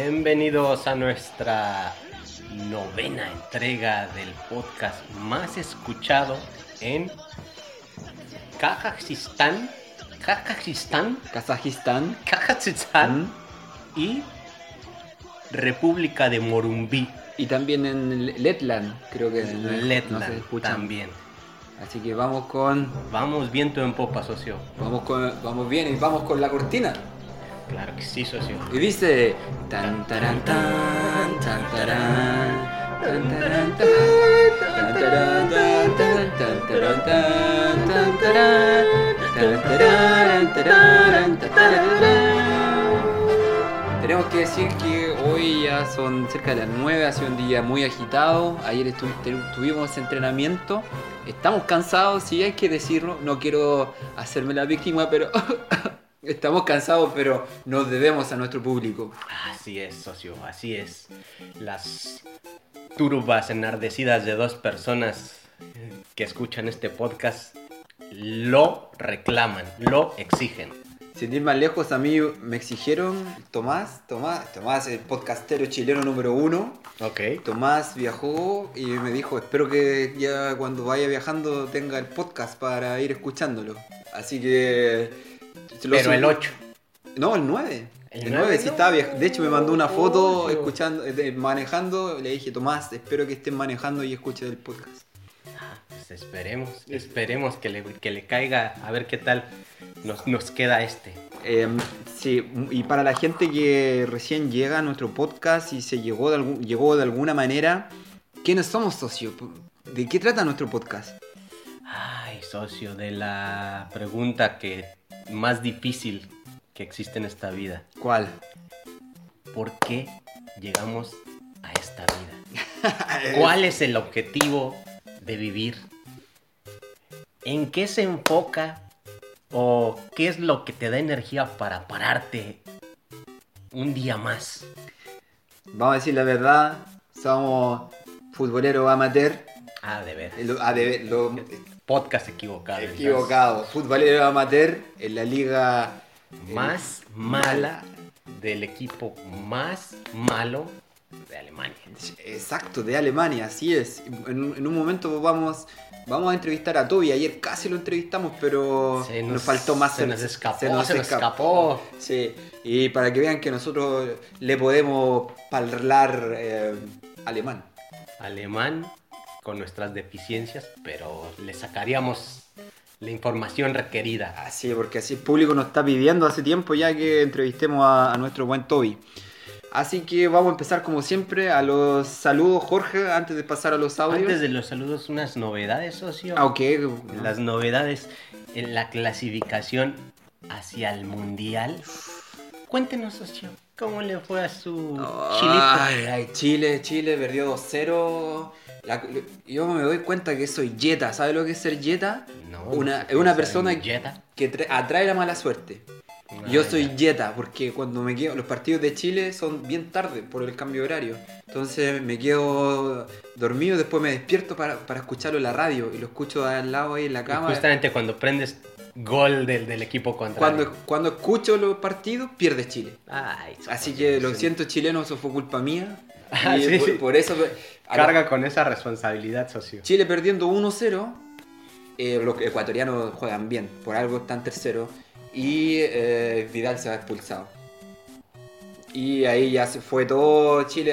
Bienvenidos a nuestra novena entrega del podcast más escuchado en Kazajistán, Kazajistán, Kazajistán. Kazajistán Mm. y República de Morumbí, Y también en Letland, creo que no- no se Letland escuchan. también. Así que vamos con. Vamos viento en popa, socio. Vamos con. Vamos bien y vamos con la cortina. Claro que sí, socio. Y dice. Tenemos que decir que hoy ya son cerca de las 9, ha sido un día muy agitado. Ayer tuvimos entrenamiento. Estamos cansados, sí hay que decirlo. No quiero hacerme la víctima, pero estamos cansados, pero nos debemos a nuestro público. Así es, socio, así es. Las turbas enardecidas de dos personas que escuchan este podcast lo reclaman, lo exigen. Sin ir más lejos, a mí me exigieron Tomás, Tomás, Tomás, el podcastero chileno número uno. Ok. Tomás viajó y me dijo, espero que ya cuando vaya viajando tenga el podcast para ir escuchándolo. Así que... Pero el subí. 8. No, el 9. El El, 9, 9, sí no. estaba viaj- De hecho me mandó una foto Ocho. escuchando, eh, manejando. Le dije, Tomás, espero que estés manejando y escuches el podcast. Pues esperemos, esperemos que le, que le caiga, a ver qué tal nos, nos queda este. Eh, sí, y para la gente que recién llega a nuestro podcast y se llegó de, algún- llegó de alguna manera, ¿quiénes somos socios? ¿De qué trata nuestro podcast? Ay, socio, de la pregunta que más difícil que existe en esta vida. ¿Cuál? ¿Por qué llegamos a esta vida? ¿Cuál es el objetivo de vivir? ¿En qué se enfoca o qué es lo que te da energía para pararte un día más? Vamos a decir la verdad, somos futboleros amateur. Ah, de ver. Lo, ah, de- lo- Podcast equivocado. equivocado, futboleros amateur en la liga entonces. Más mala del equipo más malo de Alemania. Exacto, de Alemania, así es. En, un- en un momento vamos, vamos a entrevistar a Toby. Ayer casi lo entrevistamos, pero Se nos, nos- faltó más. se nos escapó, se nos escapó. Sí, y para que vean que nosotros le podemos hablar eh, alemán. Alemán con nuestras deficiencias, pero le sacaríamos la información requerida. Así, porque así el público nos está pidiendo hace tiempo ya que entrevistemos a, a nuestro buen Toby. Así que vamos a empezar como siempre a los saludos, Jorge, antes de pasar a los audios. Antes de los saludos, unas novedades, socio. Ah, ok. Las novedades en la clasificación hacia el mundial. Cuéntenos, socio, ¿cómo le fue a su chilito? Ay, ay, Chile, Chile perdió 2-0. La- yo me doy cuenta que soy Jetta. ¿Sabes lo que es ser Jetta? No, una, es una persona Jetta. que tra- atrae la mala suerte. Yo soy Jetta porque cuando me quedo, los partidos de Chile son bien tarde por el cambio de horario. Entonces me quedo dormido, después me despierto para, para escucharlo en la radio y lo escucho al lado ahí en la Y cama. Justamente cuando prendes gol del, del equipo contrario. Cuando, cuando escucho los partidos, pierde Chile. Ay, Así que lo siento chilenos, eso fue culpa mía. Ah, y sí, por, sí. por eso... la- Carga con esa responsabilidad, socio. Chile perdiendo 1-0. eh, los ecuatorianos juegan bien, por algo están terceros. Y eh, Vidal se ha expulsado. Y ahí ya se fue todo Chile,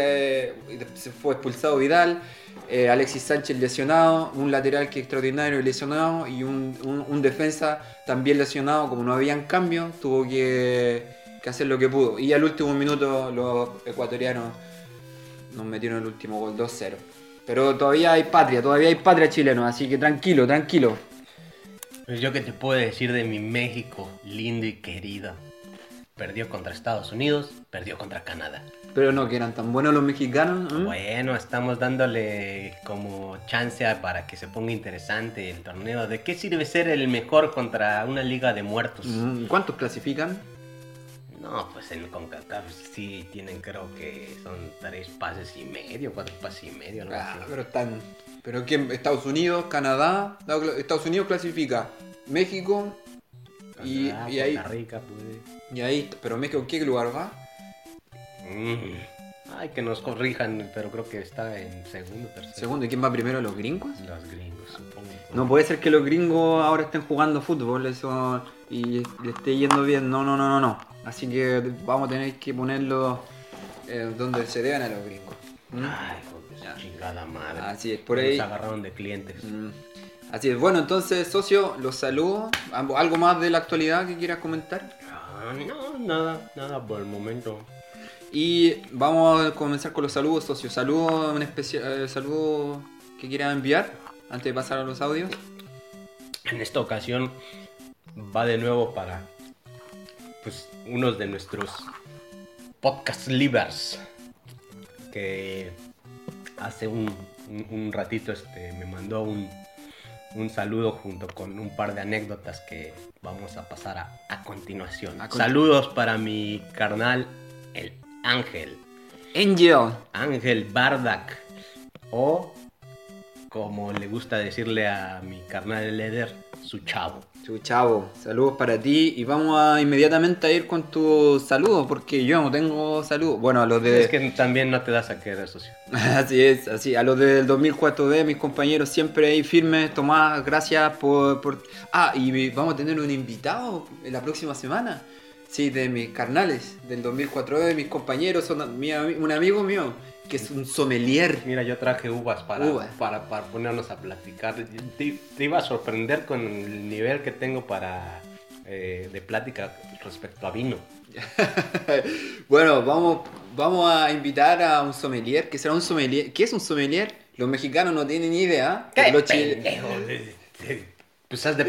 eh, se fue expulsado Vidal. Eh, Alexis Sánchez lesionado, un lateral que extraordinario lesionado y un, un- defensa también lesionado, como no habían cambio, tuvo que, que hacer lo que pudo. Y al último minuto los ecuatorianos nos metieron el último gol 2-0. Pero todavía hay patria, todavía hay patria chileno, así que tranquilo, tranquilo. Pues yo que te puedo decir de mi México, lindo y querido. Perdió contra Estados Unidos, perdió contra Canadá. Pero no, que eran tan buenos los mexicanos. ¿eh? Bueno, estamos dándole como chance para que se ponga interesante el torneo. ¿De qué sirve ser el mejor contra una liga de muertos? Mm, ¿Cuántos clasifican? No, pues en CONCACAF sí tienen creo que son tres pases y medio, cuatro pases y medio, ¿no? Ah, pero están. Pero ¿quién? Estados Unidos, Canadá. no, Estados Unidos clasifica. México. Y, Canadá, y ahí. Costa Rica, pues. Y ahí. Pero México, ¿en qué lugar va? Ay, que nos corrijan, pero creo que está en segundo, tercero. Segundo, ¿y quién va primero? ¿Los gringos? Los gringos, supongo. No puede ser que los gringos ahora estén jugando fútbol eso y le esté yendo bien. No, no, no, no, no. Así que vamos a tener que ponerlo eh, donde se deban a los gringos. ¿Mm? Ay, joder, chingada madre. Así es, por ahí. Nos agarraron de clientes. Mm. Así es, bueno, entonces, socio, los saludo. ¿Algo más de la actualidad que quieras comentar? Ah, no, nada, nada por el momento. Y vamos a comenzar con los saludos, socio. Saludos en especial, eh, saludo que quieras enviar antes de pasar a los audios. En esta ocasión va de nuevo para pues unos de nuestros podcast livers que hace un, ratito este, me mandó un, un, saludo junto con un par de anécdotas que vamos a pasar a, continuación. Saludos para mi carnal, el Ángel. Angel. Ángel Bardak. O, como le gusta decirle a mi carnal Leder, su chavo. Su chavo. Saludos para ti. Y vamos a inmediatamente a ir con tus saludos, porque yo no tengo saludos. Bueno, a los de. Es que también no te das a quedar, socio. así es, así. A los del 2004D, mis compañeros siempre ahí firmes. Tomás, gracias por, por. Ah, y vamos a tener un invitado en la próxima semana. Sí, de mis carnales, del 2004, de mis compañeros, son un amigo mío que es un sommelier. Mira, yo traje uvas para, para, para, ponernos a platicar. Te, iba a sorprender con el nivel que tengo para eh, de plática respecto a vino. bueno, vamos, vamos a invitar a un sommelier, que será un sommelier. ¿Qué es un sommelier? Los mexicanos no tienen ni idea. ¿Qué los pues has de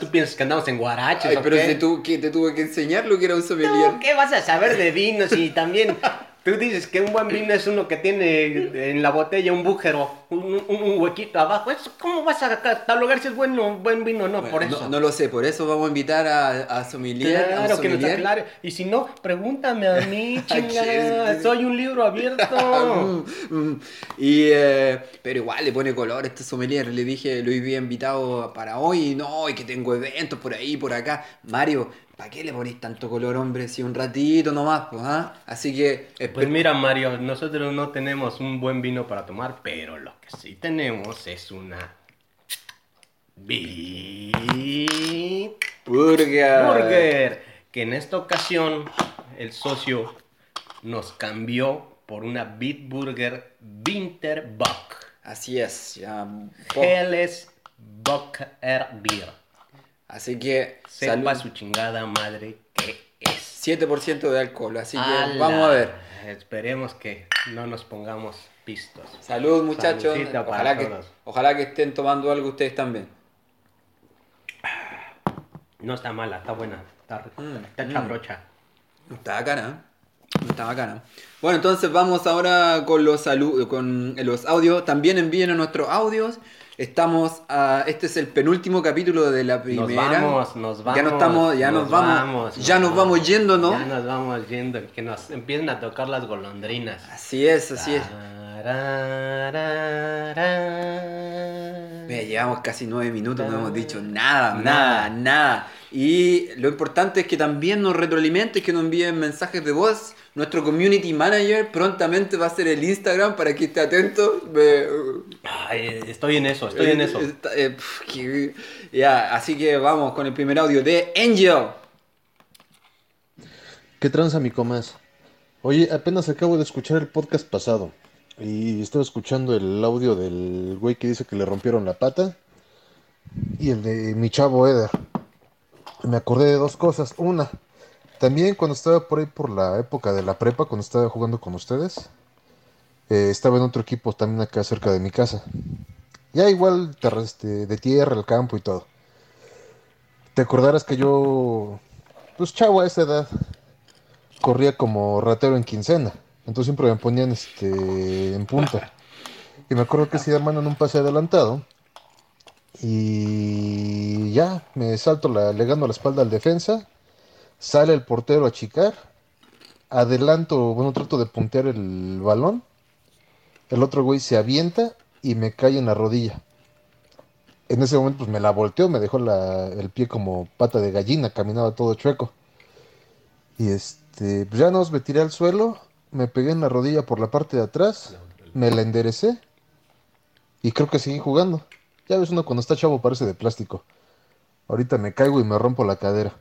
tú, piensas que andamos en guaraches. Ay, pero Te, te tuve que enseñar lo que era un sommelier. ¿Qué vas a saber de vinos y también Tú dices que un buen vino es uno que tiene en la botella un bújero, un, huequito abajo. ¿Cómo vas a catalogar si es bueno, buen vino no? por eso. No, lo sé, por eso vamos a invitar a, a sommelier. Claro, que nos aclare. Y si no, pregúntame a mí, chinga. Soy un libro abierto. Mm, mm. y, eh, pero igual le pone color a este sommelier. Le dije, lo había invitado para hoy. No, y que tengo eventos por ahí, por acá. Mario, ¿Para qué le ponéis tanto color, hombre? Si un ratito nomás, pues, ¿ah? Así que... Pues mira, Mario, nosotros no tenemos un buen vino para tomar, pero lo que sí tenemos es una... Burger. Burger. Que en esta ocasión el socio nos cambió por una Beat Burger Winter Buck. Así es, ya. Helles Buck Air Beer. Así que. Sepa su chingada madre que es. 7% de alcohol, así que vamos a ver. Esperemos que no nos pongamos pistos. Salud, muchachos. Ojalá que, ojalá que estén tomando algo ustedes también. No está mala, está buena. Está, mm, está mm. chabrocha. Está bacana. Está bacana. Bueno, entonces vamos ahora con los, con los audios. También envíen nuestros audios. Estamos a, este es el penúltimo capítulo de la primera. Nos vamos, nos vamos. Ya no estamos, ya nos, vamos, ya nos vamos yendo, ¿no? Ya nos vamos yendo, que nos empiecen a tocar las golondrinas. Así es, así es. Mira, llevamos casi nueve minutos, no hemos dicho nada, nada, nada. Y lo importante es que también nos retroalimenten, que nos envíen mensajes de voz nuestro community manager prontamente va a ser el Instagram para que esté atento. estoy en eso, estoy en eso. Eh, ya, así que vamos con el primer audio de Angel. ¿Qué tranza, mi comas? Oye, apenas acabo de escuchar el podcast pasado y estaba escuchando el audio del güey que dice que le rompieron la pata y el de mi chavo Eder. Me acordé de dos cosas. Una, también cuando estaba por ahí por la época de la prepa, cuando estaba jugando con ustedes, eh, estaba en otro equipo también acá cerca de mi casa. Ya igual este, de tierra, el campo y todo. Te acordarás que yo, pues chavo a esa edad, corría como ratero en quincena. Entonces siempre me ponían este, en punta. Y me acuerdo que llaman en un pase adelantado. Y ya, me salto la, le gano la espalda al defensa Sale el portero a chicar. Adelanto, bueno, trato de puntear el balón. El otro güey se avienta y me cae en la rodilla. En ese momento pues me la volteó, me dejó el pie como pata de gallina, caminaba todo chueco. Y este, pues ya nos me tiré al suelo, me pegué en la rodilla por la parte de atrás, me la enderecé y creo que seguí jugando. Ya ves, uno cuando está chavo parece de plástico. Ahorita me caigo y me rompo la cadera.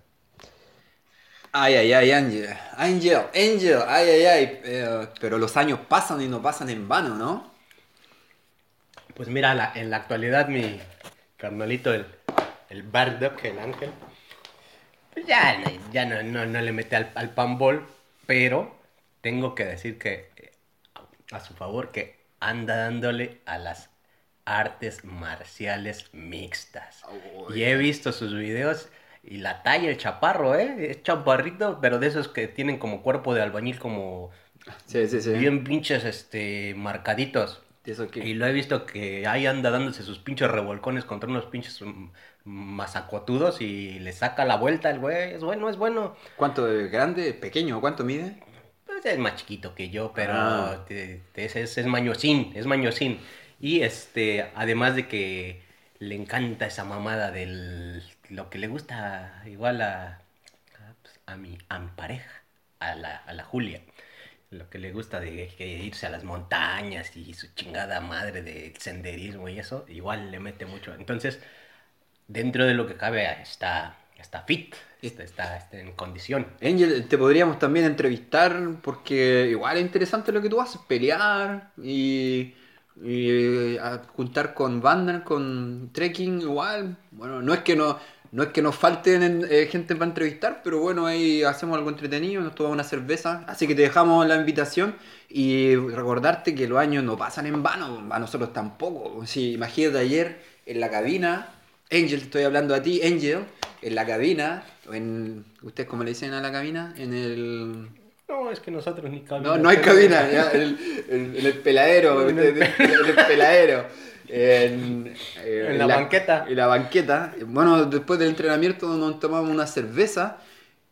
Ay, ay, ay, Angel. Angel, Angel, ay, ay, ay. Eh, pero los años pasan y no pasan en vano, ¿no? Pues mira, en la actualidad mi carnalito, el, el Bardock, el ángel, pues ya, ya no, no, le mete al, al panball, pero tengo que decir que a su favor que anda dándole a las artes marciales mixtas. y he visto sus videos y la talla, el chaparro, ¿eh? Es chaparrito, pero de esos que tienen como cuerpo de albañil, como. Sí, sí, sí. Bien pinches, este, marcaditos. Y lo he visto que ahí anda dándose sus pinches revolcones contra unos pinches masacotudos y le saca la vuelta el güey. Es bueno, es bueno. ¿Cuánto de grande, pequeño? ¿Cuánto mide? Pues es más chiquito que yo, pero ah. es, es, es mañosín, es mañosín. Y este, además de que le encanta esa mamada del lo que le gusta igual a, pues, a, mi, a mi pareja, a la, a la Julia. Lo que le gusta de, irse a las montañas y su chingada madre de senderismo y eso, igual le mete mucho. Entonces, dentro de lo que cabe, está, está fit, está, está, está, en condición. Angel, te podríamos también entrevistar porque igual es interesante lo que tú haces, pelear y y a juntar con bandas, con trekking, igual. Bueno, no es que no, no es que nos falten eh, gente para entrevistar, pero bueno, ahí hacemos algo entretenido, nos tomamos una cerveza. Así que te dejamos la invitación y recordarte que los años no pasan en vano, a nosotros tampoco. Si imagínate ayer en la cabina, Angel, te estoy hablando a ti, Angel, en la cabina, en, ¿ustedes cómo le dicen a la cabina? En el no, es que nosotros ni cabina. No, no hay cabina, ya, el, el, peladero, en el, peladero. En, eh, la, banqueta. En la banqueta. Bueno, después del entrenamiento nos tomamos una cerveza.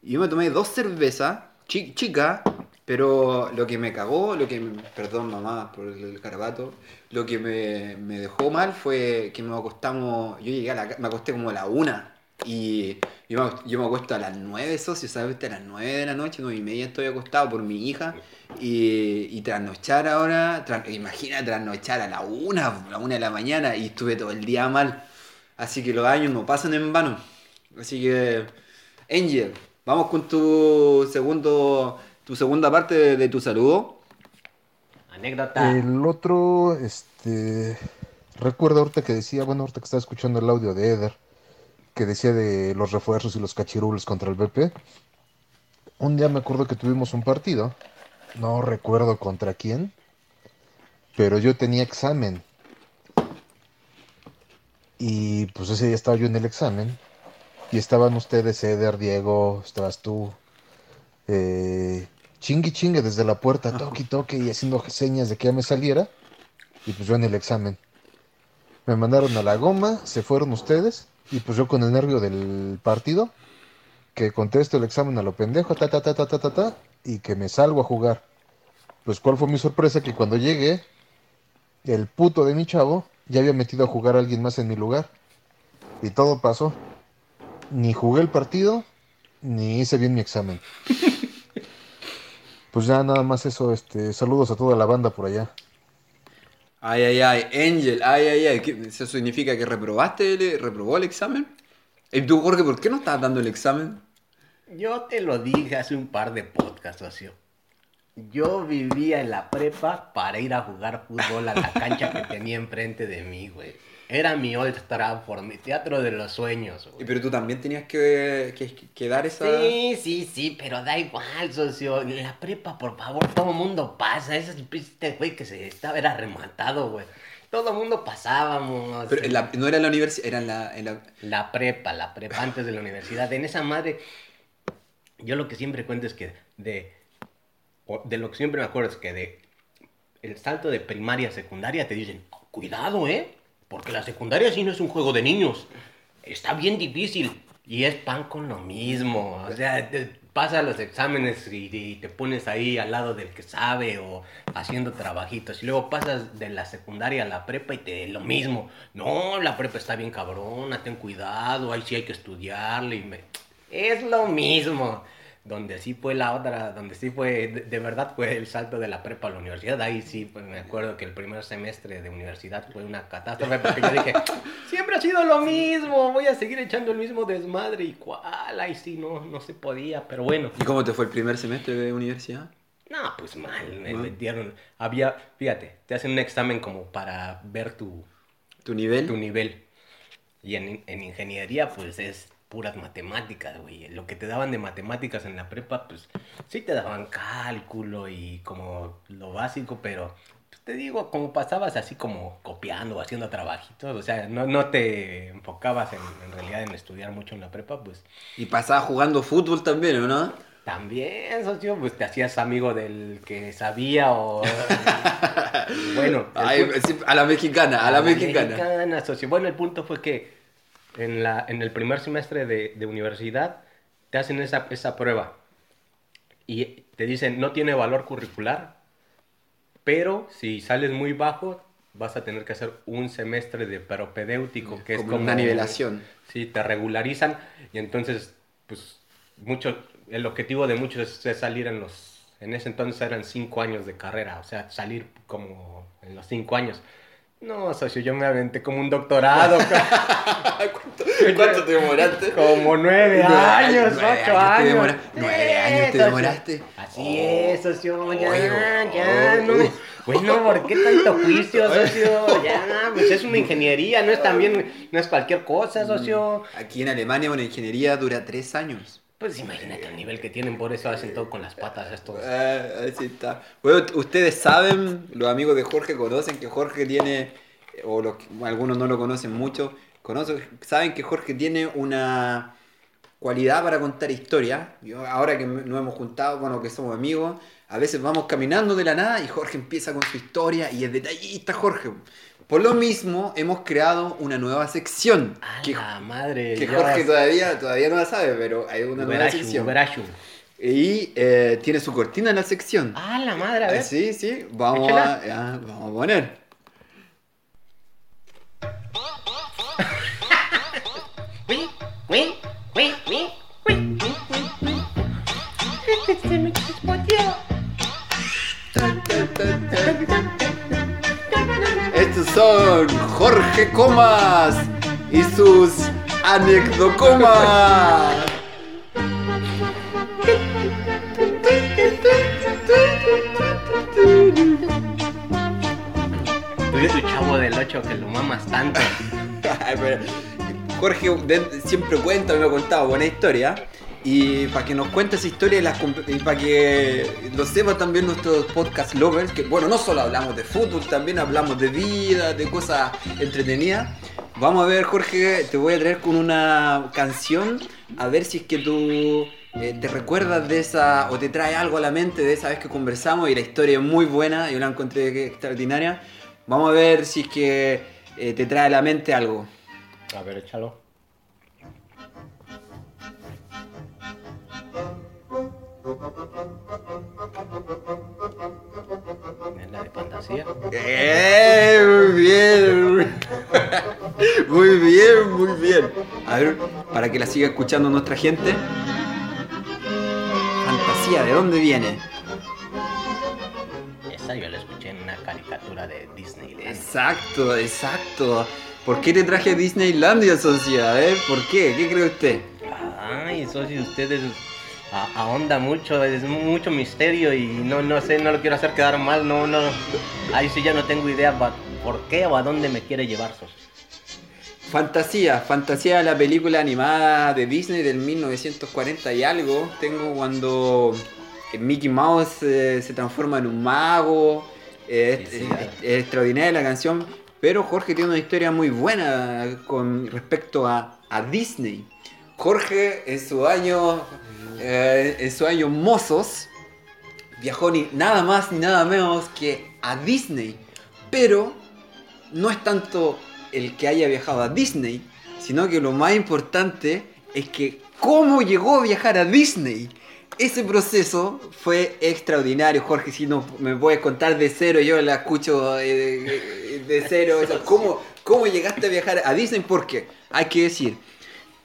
Y yo me tomé dos cervezas, chicas, pero lo que me cagó, lo que. Perdón, mamá, por el carabato. Lo que me, me dejó mal fue que me acostamos. Yo llegué a la. Me acosté como a la una y yo me, yo me acuesto a las 9, socios, ¿sabes? A las 9 de la noche, 9 y media estoy acostado por mi hija. Y, y trasnochar ahora, imagina trasnochar a la 1, a la 1 de la mañana y estuve todo el día mal. Así que los años no pasan en vano. Así que, Angel, vamos con tu segundo tu segunda parte de, tu saludo. Anécdota. El otro, este. Recuerdo ahorita que decía, bueno, ahorita que estaba escuchando el audio de Eder que decía de los refuerzos y los cachirules contra el BP. Un día me acuerdo que tuvimos un partido, no recuerdo contra quién, pero yo tenía examen. Y pues ese día estaba yo en el examen. Y estaban ustedes, Eder, Diego, estabas tú. Eh, chingue chingue desde la puerta, toque toque y haciendo señas de que ya me saliera. Y pues yo en el examen. Me mandaron a la goma, se fueron ustedes y pues yo con el nervio del partido, que contesto el examen a lo pendejo, ta, ta, ta, ta, ta, ta, ta, y que me salgo a jugar. Pues cuál fue mi sorpresa, que cuando llegué, el puto de mi chavo ya había metido a jugar a alguien más en mi lugar. Y todo pasó. Ni jugué el partido, ni hice bien mi examen. Pues ya nada más eso, este, saludos a toda la banda por allá. Ay, ay, ay, Angel, ay, ay, ay. ¿Eso significa que reprobaste, el, reprobó el examen? ¿Y tú, Jorge, por qué no estás dando el examen? Yo te lo dije hace un par de podcasts, socio. Yo vivía en la prepa para ir a jugar fútbol a la cancha que tenía enfrente de mí, güey. Era mi Old Trafford, mi teatro de los sueños. Güey. Pero tú también tenías que, que, dar esa... Sí, sí, sí, pero da igual, socio. La prepa, por favor, todo mundo pasa. Ese este güey que se estaba, era rematado, güey. Todo mundo pasábamos. Pero no era en la universidad, era en la, en la... La prepa, la prepa, antes de la universidad. En esa madre, yo lo que siempre cuento es que de... De lo que siempre me acuerdo es que de el salto de primaria a secundaria te dicen, cuidado, ¿eh? Porque la secundaria sí no es un juego de niños. Está bien difícil. Y es pan con lo mismo. O sea, te pasa los exámenes y, te pones ahí al lado del que sabe o haciendo trabajitos. Y luego pasas de la secundaria a la prepa y te lo mismo. No, la prepa está bien cabrona, ten cuidado, ahí sí hay que estudiarle. Y me... Es lo mismo. Donde sí fue la otra, donde sí fue, de, de verdad fue el salto de la prepa a la universidad. Ahí sí, pues me acuerdo que el primer semestre de universidad fue una catástrofe porque yo dije, siempre ha sido lo mismo, voy a seguir echando el mismo desmadre y cuál, ahí sí, no, no se podía, pero bueno. ¿Y cómo te fue el primer semestre de universidad? No, pues mal, me ¿No? metieron, había, fíjate, te hacen un examen como para ver tu, ¿Tu nivel? tu nivel. Y en, en ingeniería, pues es puras matemáticas, güey. Lo que te daban de matemáticas en la prepa, pues sí te daban cálculo y como lo básico, pero pues, te digo, como pasabas así como copiando haciendo trabajitos, o sea, no, no te enfocabas en, en realidad en estudiar mucho en la prepa, pues Y pasaba jugando fútbol también, ¿o no? también, socio, pues te hacías amigo del que sabía o... bueno, Ay, a la mexicana, a la mexicana. socio. Bueno, el punto fue que en, la, en el primer semestre de, de universidad te hacen esa, esa prueba y te dicen no tiene valor curricular, pero si sales muy bajo vas a tener que hacer un semestre de propedéutico, que es Como como una nivelación. Sí, te regularizan y entonces, pues, mucho, el objetivo de muchos es salir en los, en ese entonces eran cinco años de carrera, o sea, salir como en los cinco años. No, socio, yo me aventé como un doctorado, ¿Cuánto, cuánto te demoraste? como nueve Nueve años, nueve ocho te años. demora- nueve años te demoraste. Así es, socio, ya, ya, oh, no. oh. Bueno, ¿por qué tanto juicio, socio? Ya, pues es una ingeniería, no es también, no es cualquier cosa, socio. Aquí en Alemania una ingeniería dura tres años. Pues imagínate el nivel que tienen, por eso hacen todo con las patas estos. Ah, ustedes saben, los amigos de Jorge conocen que Jorge tiene, o los que- algunos no lo conocen mucho, conocen, saben que Jorge tiene una cualidad para contar historias. Ahora que nos hemos juntado, bueno, que somos amigos, a veces vamos caminando de la nada y Jorge empieza con su historia y es detallista Jorge. Por lo mismo, hemos creado una nueva sección. A Que, la madre. que Jorge todavía, todavía no la sabe, pero hay una nueva sección. Uberachu. Y eh, tiene su cortina en la sección. Ah, la madre, a ver. Sí, sí, vamos a, ya, vamos a poner. son Jorge Comas y sus anecdocomas. Tú eres tu chavo del 8 que lo mamas tanto. Ay, pero Jorge de- siempre cuenta, me ha contado buena historia. Y para que nos cuente esa historia y, y para que lo sepan también nuestros podcast lovers, que bueno, no solo hablamos de fútbol, también hablamos de vida, de cosas entretenidas. Vamos a ver, Jorge, te voy a traer con una canción, a ver si es que tú eh, te recuerdas de esa, o te trae algo a la mente de esa vez que conversamos y la historia es muy buena, yo la encontré extraordinaria. Vamos a ver si es que eh, te trae a la mente algo. A ver, échalo. La de fantasía. ¡Eh! Muy bien. Muy bien, muy bien. A ver, para que la siga escuchando nuestra gente. Fantasía, ¿de dónde viene? Esa yo la escuché en una caricatura de Disney. Exacto, exacto. ¿Por qué te traje Disneylandia, socia? A ver, ¿por qué? ¿Qué cree usted? Ay, socio, ustedes ahonda mucho, es mucho misterio y no, no sé, no lo quiero hacer quedar mal, no, no. Ahí sí ya no tengo idea pa- por qué o a dónde me quiere llevar, socio. Fantasía, Fantasía, la película animada de Disney del 1940 y algo. Tengo cuando Mickey Mouse eh, se transforma en un mago. eh, Sí, es, sí, es- es extraordinaria la canción. Pero Jorge tiene una historia muy buena con respecto a, a Disney. Jorge en su año, eh, en su año mozos, viajó ni nada más ni nada menos que a Disney. Pero no es tanto el que haya viajado a Disney, sino que lo más importante es que cómo llegó a viajar a Disney. Ese proceso fue extraordinario, Jorge. Si no me puedes contar de cero, yo la escucho eh, de, de cero. ¿cómo, ¿Cómo llegaste a viajar a Disney? Porque hay que decir,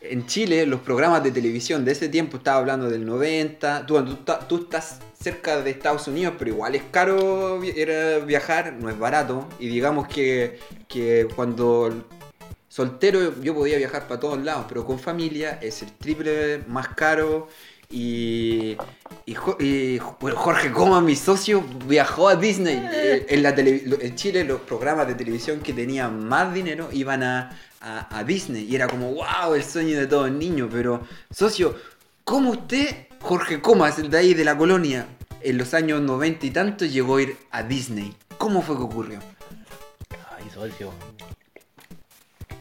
en Chile los programas de televisión de ese tiempo, estaba hablando del 90, tú, tú, tú estás cerca de Estados Unidos, pero igual es caro viajar, no es barato. Y digamos que, que cuando soltero yo podía viajar para todos lados, pero con familia es el triple más caro. Y, y, Jorge Coma, mi socio, viajó a Disney. Eh, en, la en Chile los programas de televisión que tenían más dinero iban a, a, Disney. Y era como, wow, el sueño de todo niño. Pero, socio, ¿cómo usted, Jorge Comas, el de ahí de la colonia, en los años 90 y tanto llegó a ir a Disney? ¿Cómo fue que ocurrió? Ay, socio.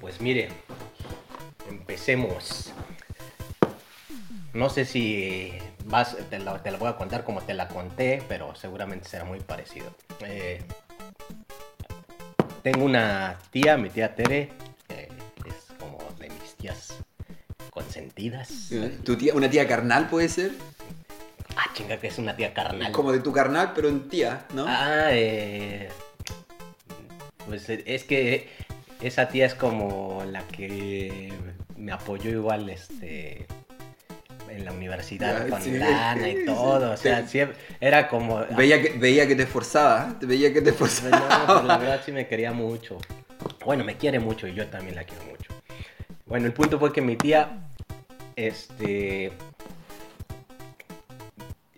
Pues mire, empecemos. No sé si vas, te la, voy a contar como te la conté, pero seguramente será muy parecido. Eh, tengo una tía, mi tía Tere, consentidas. ¿Tu tía, ¿Una tía carnal puede ser? Ah, chinga, que es una tía carnal. Como de tu carnal, pero en tía, ¿no? Ah, eh, pues es que esa tía es como la que me apoyó igual, este en la universidad con lana y todo, o sea, era como... Veía que, veía que te esforzaba, veía que te esforzaba. la verdad sí me quería mucho. Bueno, me quiere mucho y yo también la quiero mucho. Bueno, el punto fue que mi tía este,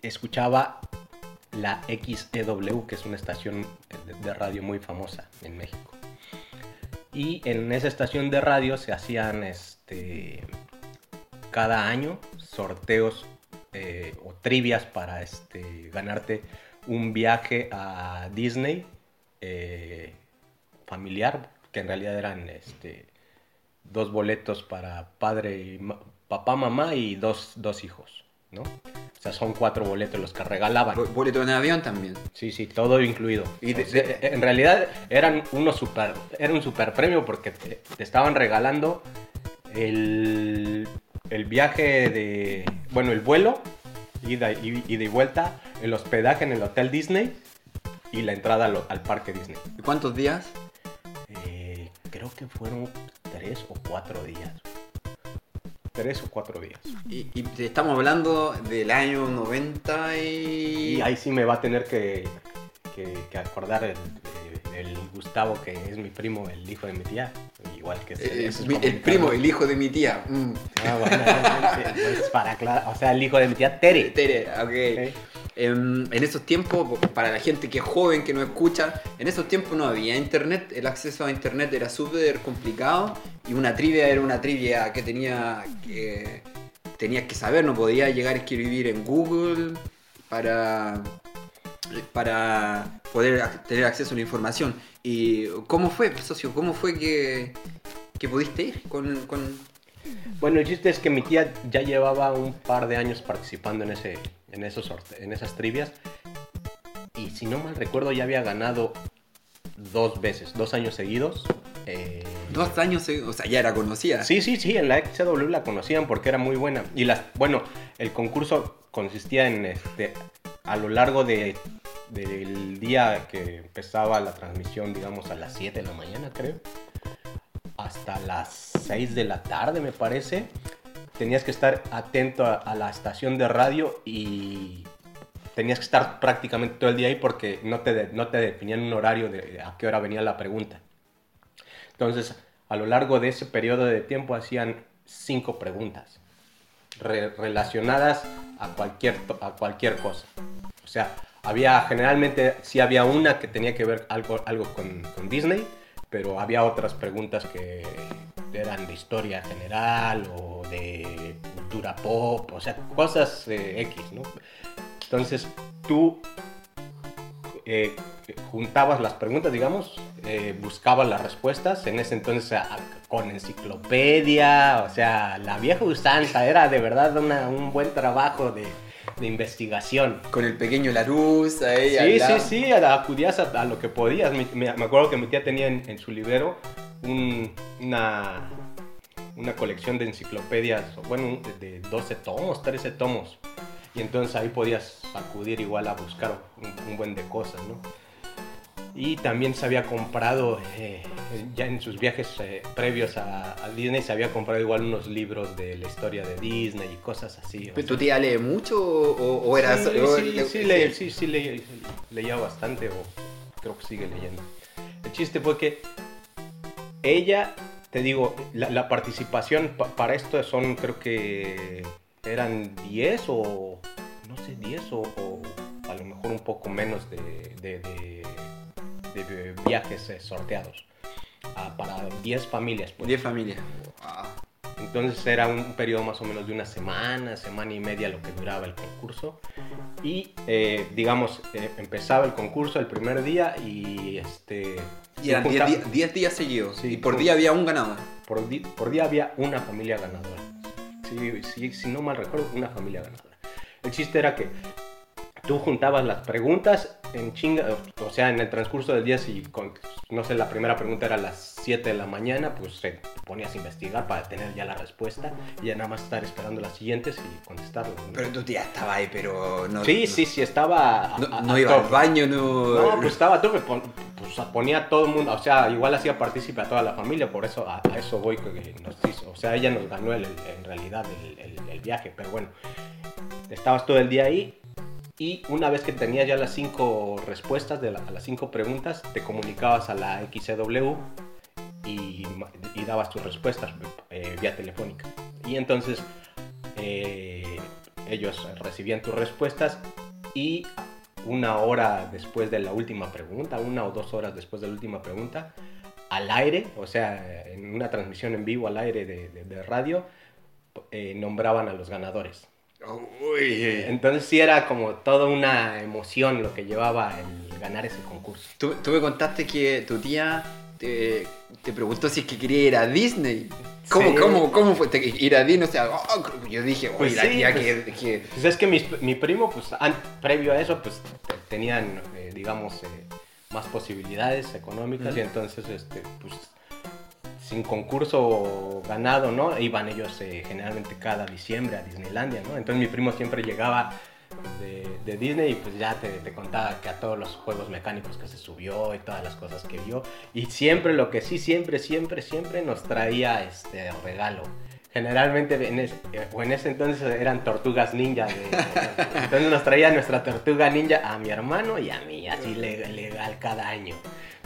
escuchaba la XEW, que es una estación de radio muy famosa en México. Y en esa estación de radio se hacían este, cada año sorteos eh, o trivias para este, ganarte un viaje a Disney eh, familiar, que en realidad eran este, dos boletos para padre y papá, mamá y dos, dos hijos, ¿no? O sea, son cuatro boletos los que regalaban. ¿Boleto en avión también? Sí, sí, todo incluido. Y en realidad eran unos super, era un super premio porque te, estaban regalando el, el, viaje de, bueno, el vuelo, ida y, ida y vuelta, el hospedaje en el Hotel Disney y la entrada al, parque Disney. ¿Y cuántos días? Eh, creo que fueron tres o cuatro días tres o cuatro días. Y, estamos hablando del año 90 y... Y ahí sí me va a tener que, que, acordar el, Gustavo, que es mi primo, el hijo de mi tía. Igual que es, el primo, el hijo de mi tía. Mm. Ah, bueno, pues para aclarar, o sea, el hijo de mi tía Tere. Tere, ok. En, esos tiempos, para la gente que es joven, que no escucha, en esos tiempos no había internet, el acceso a internet era súper complicado y una trivia era una trivia que tenía que tenías que saber, no podía llegar a escribir en Google para, para poder tener acceso a la información. ¿Y cómo fue, socio? ¿Cómo fue que, que pudiste ir con, con... Bueno, el chiste es que mi tía ya llevaba un par de años participando en ese, en, esos, en esas trivias. Y si no mal recuerdo, ya había ganado dos veces, dos años seguidos. Eh, dos años seguidos, o sea, ya era conocida. Sí, sí, sí, en la XW la conocían porque era muy buena. Y las, bueno, el concurso consistía en este, a lo largo de, del día que empezaba la transmisión, digamos a las 7 de la mañana, creo, hasta las 6 de la tarde, me parece tenías que estar atento a, la estación de radio y tenías que estar prácticamente todo el día ahí porque no te, no te definían un horario de a qué hora venía la pregunta. Entonces, a lo largo de ese periodo de tiempo hacían cinco preguntas relacionadas a cualquier, a cualquier cosa. O sea, había generalmente sí había una que tenía que ver algo, algo con, con Disney, pero había otras preguntas que eran de historia general o de cultura pop, o sea, cosas eh, X, ¿no? Entonces tú eh, juntabas las preguntas, digamos, eh, buscabas las respuestas, en ese entonces con enciclopedia, o sea, la vieja usanza, era de verdad un buen trabajo de, investigación. Con el pequeño Larus ahí. Sí, sí, sí, acudías a, lo que podías. Me, acuerdo que mi tía tenía en, en su libero una, una colección de enciclopedias, bueno, de 12 tomos, 13 tomos. Y entonces ahí podías acudir igual a buscar un, buen de cosas, ¿no? Y también se había comprado, eh, ya en sus viajes eh, previos a, a Disney, se había comprado igual unos libros de la historia de Disney y cosas así. o ¿Pero. ¿Tu tía lee mucho o, o era Sí, solo- sí, sí, le- sí, sí, le- leía bastante o creo que sigue leyendo. El chiste fue que ella, te digo, la, la participación pa- para esto son creo que eran 10 o no sé, 10 o, o a lo mejor un poco menos de, de- de- de viajes eh, sorteados ah, para 10 familias. pues. 10 familias. Wow. Entonces era un periodo más o menos de una semana, semana y media lo que duraba el concurso. Y eh, digamos, eh, empezaba el concurso el primer día y este... Y eran 10 junta- días, 10 días seguidos. Sí, y por día había un ganador. por, por día había una familia ganadora. Sí, sí, si no mal recuerdo, una familia ganadora. El chiste era que tú juntabas las preguntas en chinga, o sea, en el transcurso del día, si, con- no sé, la primera pregunta era a las 7 de la mañana, pues te ponías a investigar para tener ya la respuesta y ya nada más estar esperando las siguientes y contestarlas. ¿no? Pero tu tía estaba ahí, pero no. sí, sí, sí, estaba... a- No, a- no iba al baño, no. No, pues estaba pon- pues ponía a todo el mundo, o sea, igual hacía partícipe a toda la familia, por eso a, a eso voy, que nos hizo, o sea, ella nos ganó el- el- en realidad el, el- el viaje, pero bueno, estabas todo el día ahí y una vez que tenías ya las cinco respuestas de la- las cinco preguntas, te comunicabas a la XCW y, y dabas tus respuestas eh, vía telefónica. Y entonces eh, ellos recibían tus respuestas y una hora después de la última pregunta, una o dos horas después de la última pregunta, al aire, o sea, en una transmisión en vivo al aire de, de- de radio, eh, nombraban a los ganadores. Uy. Entonces sí era como toda una emoción lo que llevaba el ganar ese concurso. Tú, tú me contaste que tu tía te, te preguntó si es que quería ir a Disney. ¿Cómo, Sí. cómo, cómo fue ir a Disney? O sea, oh, yo dije, Pues la sí, tía pues- que, que- Pues es que mi primo, pues an- previo a eso, pues te- tenían, eh, digamos, eh, más posibilidades económicas y entonces, este, pues, sin concurso ganado, ¿no? Iban ellos eh, generalmente cada diciembre a Disneylandia, ¿no? Entonces mi primo siempre llegaba de, Disney y pues ya te, contaba que a todos los juegos mecánicos que se subió y todas las cosas que vio. Y siempre, lo que sí, siempre, siempre, siempre nos traía este regalo. Generalmente en ese, eh, o en ese entonces eran tortugas ninja. entonces nos traía nuestra tortuga ninja a mi hermano y a mí, así le- legal cada año.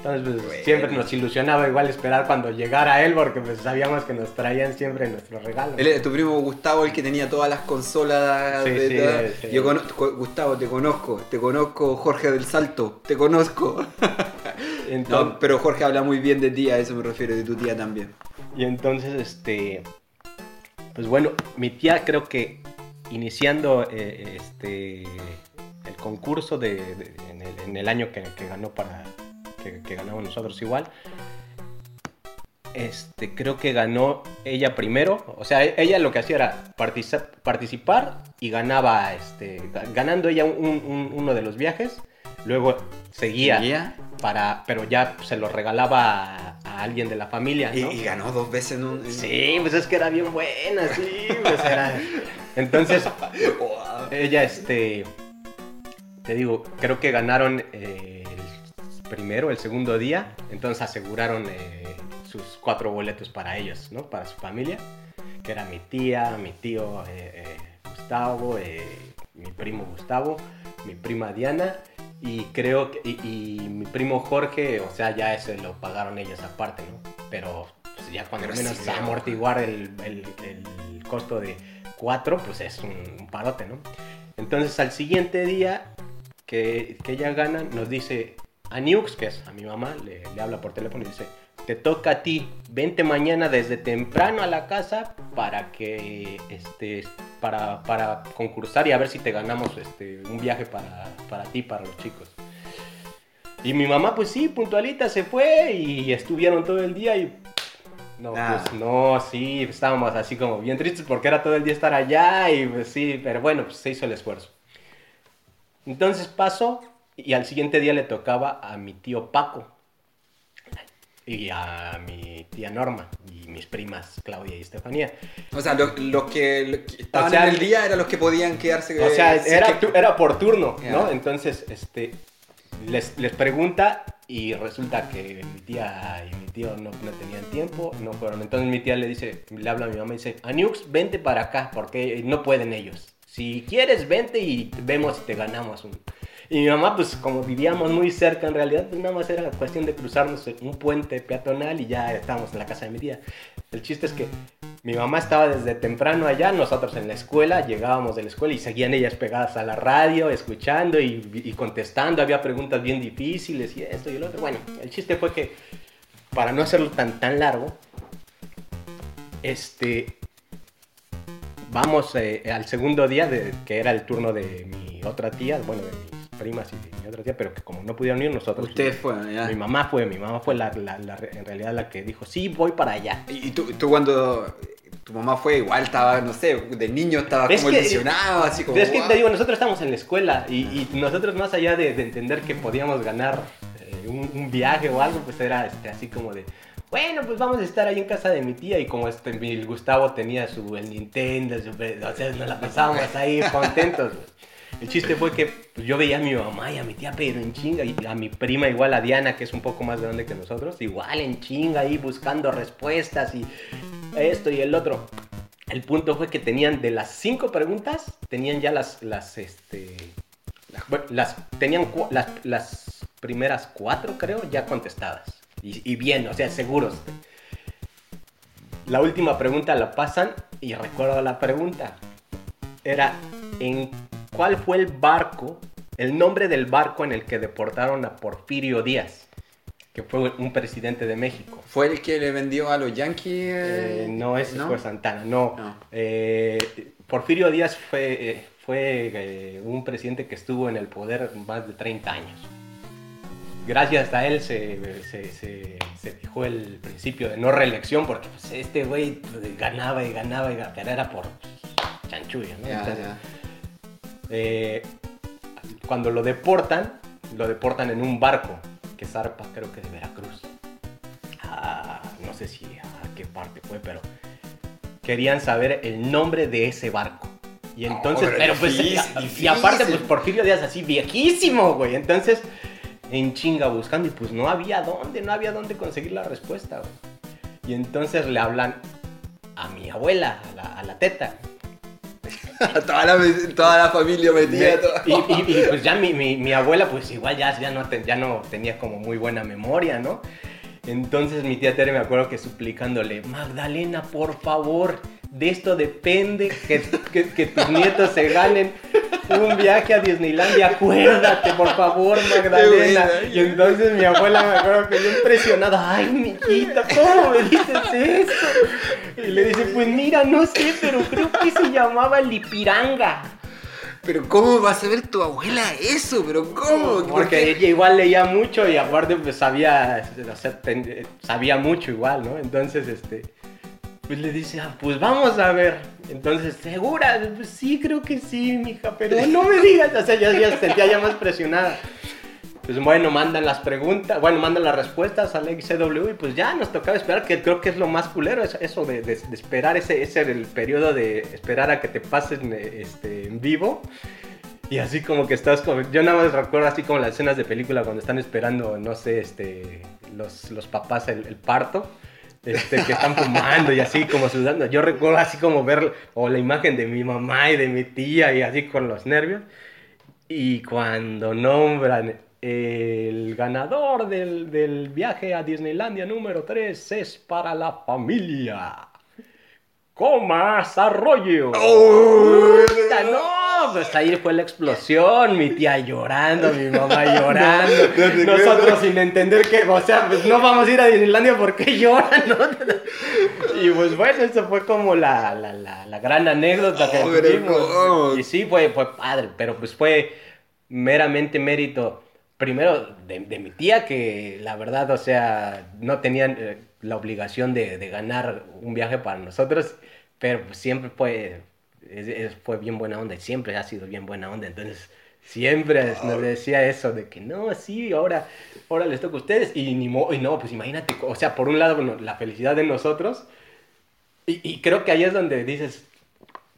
Entonces pues, Bueno. siempre nos ilusionaba igual esperar cuando llegara él porque pues sabíamos que nos traían siempre nuestro regalo. Él es tu primo Gustavo, el que tenía todas las consolas. Sí, de sí, todas. sí. Yo conozco, Gustavo, te conozco. Te conozco, Jorge del Salto. Te conozco. Entonces, No, pero Jorge habla muy bien de ti, a eso me refiero, de tu tía también. Y entonces, este, pues bueno, mi tía creo que iniciando eh, este, el concurso de, de- en, el, en el año que, que ganó para, que, que ganamos nosotros igual, este, creo que ganó ella primero, o sea, e- ella lo que hacía era partici- participar y ganaba, este, ga- ganando ella un- un- uno de los viajes, luego seguía, ¿Seguía? para, pero ya se lo regalaba a, a alguien de la familia, Y, ¿no? y ganó dos veces en un. Sí, pues es que era bien buena, sí, pues era. Entonces, ella, este. Te digo, creo que ganaron eh, primero, el segundo día. Entonces aseguraron eh, sus cuatro boletos para ellos, ¿no? Para su familia. Que era mi tía, mi tío eh, eh, Gustavo, mi primo Gustavo, mi prima Diana. Y creo que. Y, y mi primo Jorge, o sea, ya ese lo pagaron ellos aparte, ¿no? Pero pues, ya cuando Pero menos sí, amortiguar el, el- el costo de cuatro, pues es un, un parote, ¿no? Entonces al siguiente día que, que ella gana, nos dice a Nux, que es a mi mamá, le, le habla por teléfono y dice, te toca a ti, vente mañana desde temprano a la casa para que, este, para, para concursar y a ver si te ganamos este, un viaje para, para ti, para los chicos. Y mi mamá, pues sí, puntualita se fue y estuvieron todo el día y... No, pues no, sí, estábamos así como bien tristes porque era todo el día estar allá y pues sí, pero bueno, pues se hizo el esfuerzo. Entonces pasó y al siguiente día le tocaba a mi tío Paco y a mi tía Norma y mis primas Claudia y Estefanía. O sea, lo- los que, los que estaban O sea, en el día eran los que podían quedarse. O sea, eh, era, que- era por turno. ¿no? Entonces, este, les, les pregunta y resulta que mi tía y mi tío no, no tenían tiempo, no fueron. Entonces mi tía le dice, le habla a mi mamá y dice, Aniux, vente para acá, porque no pueden ellos. Si quieres, vente y vemos si te ganamos un... Y mi mamá, pues como vivíamos muy cerca, en realidad, pues nada más era cuestión de cruzarnos un puente peatonal y ya estábamos en la casa de mi tía. El chiste es que mi mamá estaba desde temprano allá, nosotros en la escuela, llegábamos de la escuela y seguían ellas pegadas a la radio, escuchando y, y contestando. Había preguntas bien difíciles y esto y lo otro. Bueno, el chiste fue que, para no hacerlo tan, tan largo, este, vamos eh, al segundo día, de, que era el turno de mi otra tía, bueno, de mis primas y mi otra tía, pero que como no pudieron ir nosotros. Ustedes fueron, ya. Mi mamá fue, mi mamá fue la, la- la- en realidad la que dijo, sí, voy para allá. Y tú, tú cuando tu mamá fue igual, estaba, no sé, de niño estaba Es como que- ilusionado, así como... es que "Wow". te digo, nosotros estamos en la escuela y, y nosotros más allá de, de entender que podíamos ganar eh, un, un viaje o algo, pues era este, así como de, bueno, pues vamos a estar ahí en casa de mi tía y como este, el Gustavo tenía su el Nintendo, su- o sea, nos la pasábamos ahí contentos. El chiste fue que pues, yo veía a mi mamá y a mi tía, pero en chinga, y a mi prima igual, a Diana, que es un poco más grande que nosotros, igual en chinga ahí buscando respuestas y esto y el otro. El punto fue que tenían de las cinco preguntas, tenían ya las, las, este, las, tenían las, las primeras cuatro, creo, ya contestadas. Y, y bien, o sea, seguros. La última pregunta la pasan y recuerdo la pregunta. Era, ¿en cuál fue el barco, el nombre del barco en el que deportaron a Porfirio Díaz? Que fue un presidente de México. ¿Fue el que le vendió a los Yankees? Eh, no, ese ¿no? fue Santana, no. No. Eh, Porfirio Díaz fue, eh, fue un presidente que estuvo en el poder más de 30 años. Gracias a él se, se, se- se fijó el principio de no reelección porque pues, este güey pues, ganaba y ganaba y ganaba, pero era por chanchullo, ¿no? Entonces. Eh, cuando lo deportan, lo deportan en un barco que zarpa, creo que de Veracruz. Ah, no sé si a qué parte fue, pero querían saber el nombre de ese barco. Y entonces, pero pero pues, difícil, y- aparte, pues Porfirio Díaz así viejísimo, güey. Entonces, en chinga buscando y pues no había dónde, no había dónde conseguir la respuesta, güey. Y entonces le hablan a mi abuela, a la, a la teta. toda, la, toda la familia metida. toda- Y, y- y, pues ya mi, mi- mi abuela, pues igual ya, ya, no, ya no tenía como muy buena memoria, ¿no? Entonces mi tía Tere me acuerdo que suplicándole, Magdalena, por favor, de esto depende que, que- que tus nietos se ganen un viaje a Disneylandia, acuérdate, por favor, Magdalena. Y entonces mi abuela me acuerdo que yo impresionada, ay, mi hijita, ¿cómo me dices esto? Y le dice, pues mira, no sé, pero creo que se llamaba Lipiranga. Pero ¿cómo va a saber tu abuela eso? ¿Pero cómo? Porque ella igual leía mucho y aparte pues sabía, o sea, ten- sabía mucho igual, ¿no? Entonces, este, pues le dice, ah, pues vamos a ver. Entonces, ¿segura? Pues sí, creo que sí, mija, pero no me digas. O sea, ya, ya se sentía ya más presionada. Pues bueno, mandan las preguntas, bueno, mandan las respuestas al XCW y pues ya nos tocaba esperar, que creo que es lo más culero, es- eso de, de- esperar, ese, ese el periodo de esperar a que te pasen este, en vivo. Y así como que estás. Yo nada más recuerdo así como las escenas de película cuando están esperando, no sé, este, los, los papás el parto. Este, que están fumando y así como sudando. Yo recuerdo así como ver o la imagen de mi mamá y de mi tía y así con los nervios. Y cuando nombran el ganador del, del viaje a Disneylandia número 3 es para la familia. Comas Arroyo. Puta, no, pues ahí fue la explosión, mi tía llorando, mi mamá llorando, No, no te nosotros sin entender que, o sea, pues no vamos a ir a Disneylandia porque lloran. Y pues bueno, eso fue como la, la, la, la gran anécdota que Oh, tuvimos. Y sí, fue, fue padre, pero pues fue meramente mérito, primero de, de mi tía, que la verdad, o sea, no tenían eh, la obligación de, de ganar un viaje para nosotros, pero pues siempre fue, es- es- fue bien buena onda y siempre ha sido bien buena onda, entonces siempre nos decía eso de que no, sí, ahora, ahora les toca a ustedes y ni mo- y no, pues imagínate, o sea, por un lado, bueno, la felicidad de nosotros y, y creo que ahí es donde dices,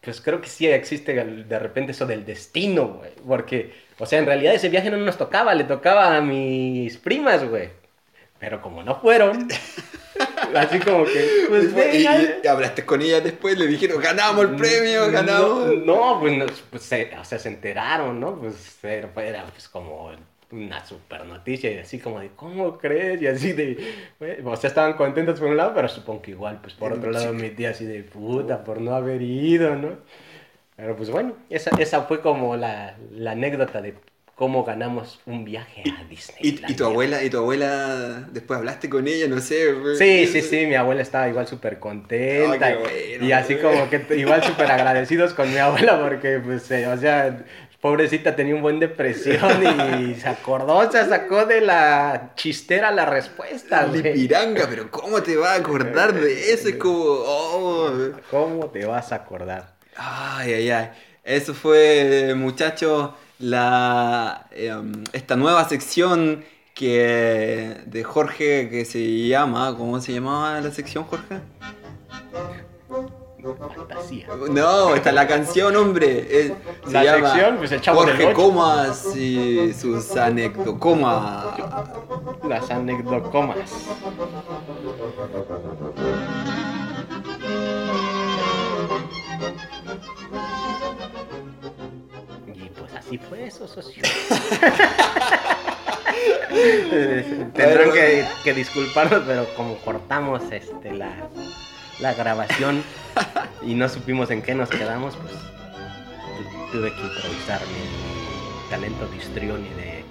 pues creo que sí existe de repente eso del destino, güey. Porque O sea, en realidad ese viaje no nos tocaba, le tocaba a mis primas, güey. Pero como no fueron, así como que, pues y, hablaste con ellas después, le dijeron, ganamos el premio, ganamos. No, pues, pues se, o sea, se enteraron, ¿no? Pues era, pues como una super noticia y así como de, ¿cómo crees? Y así de, o sea, estaban contentos por un lado, pero supongo que igual, pues por otro lado mi tía así de puta por no haber ido, ¿no? Pero pues bueno, esa, esa fue como la, la anécdota de cómo ganamos un viaje a Disney. ¿Y, tu abuela, y tu abuela, después hablaste con ella, no sé? Sí, sí, sí, mi abuela estaba igual súper contenta. y así como que igual súper agradecidos con mi abuela porque, pues, eh, o sea, pobrecita tenía un buen depresión y se acordó, se sacó de la chistera la respuesta. Piranga, pero ¿cómo te vas a acordar de eso? Es como, oh. ¿Cómo te vas a acordar? Ay, ay, ay. Eso fue, muchachos la, em, esta nueva sección que de Jorge que se llama, ¿cómo se llamaba la sección, Jorge? Fantasía. No, está la canción, hombre. la sección, pues el chavo Jorge Comas y sus anecdocomas. Las anecdocomas. Así fue eso, socio. Tendrán que, disculparnos, pero como cortamos este, la, la grabación y no supimos en qué nos quedamos, pues tuve que improvisar mi talento de histrión y de,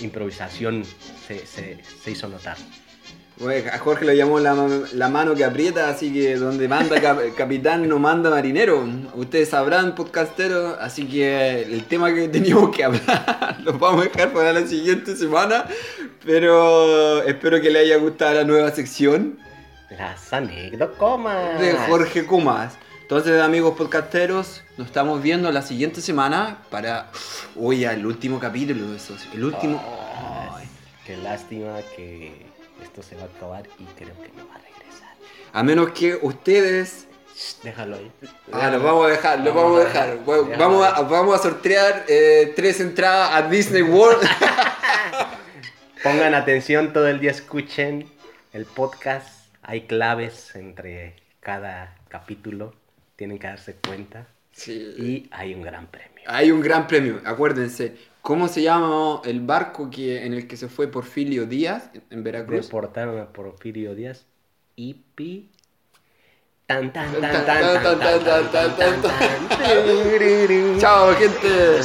improvisación se, se hizo notar a Jorge le llamó la, mano que aprieta, así que donde manda capitán no manda marinero. Ustedes sabrán, podcastero, así que el tema que teníamos que hablar lo vamos a dejar para la siguiente semana. Pero espero que le haya gustado la nueva sección. Las anécdotas de Jorge Cumas. Entonces, amigos podcasteros, nos estamos viendo la siguiente semana para. Uy, el último capítulo de eso. El último. qué lástima que esto se va a acabar y creo que no va a regresar. A menos que ustedes... déjalo ahí. Ah, lo vamos a dejar, lo vamos, a dejar. vamos, a, vamos a sortear eh, tres entradas a Disney World. Pongan atención todo el día, escuchen el podcast. Hay claves entre cada capítulo. Tienen que darse cuenta. Sí. Y hay un gran premio. Hay un gran premio, acuérdense. ¿Cómo se llama el barco que, en el que se fue Porfirio Díaz en Veracruz? Deportaron a Porfirio Díaz. Ipi. Tan tan tan tan tan tan tan tan tan tan Chao, gente.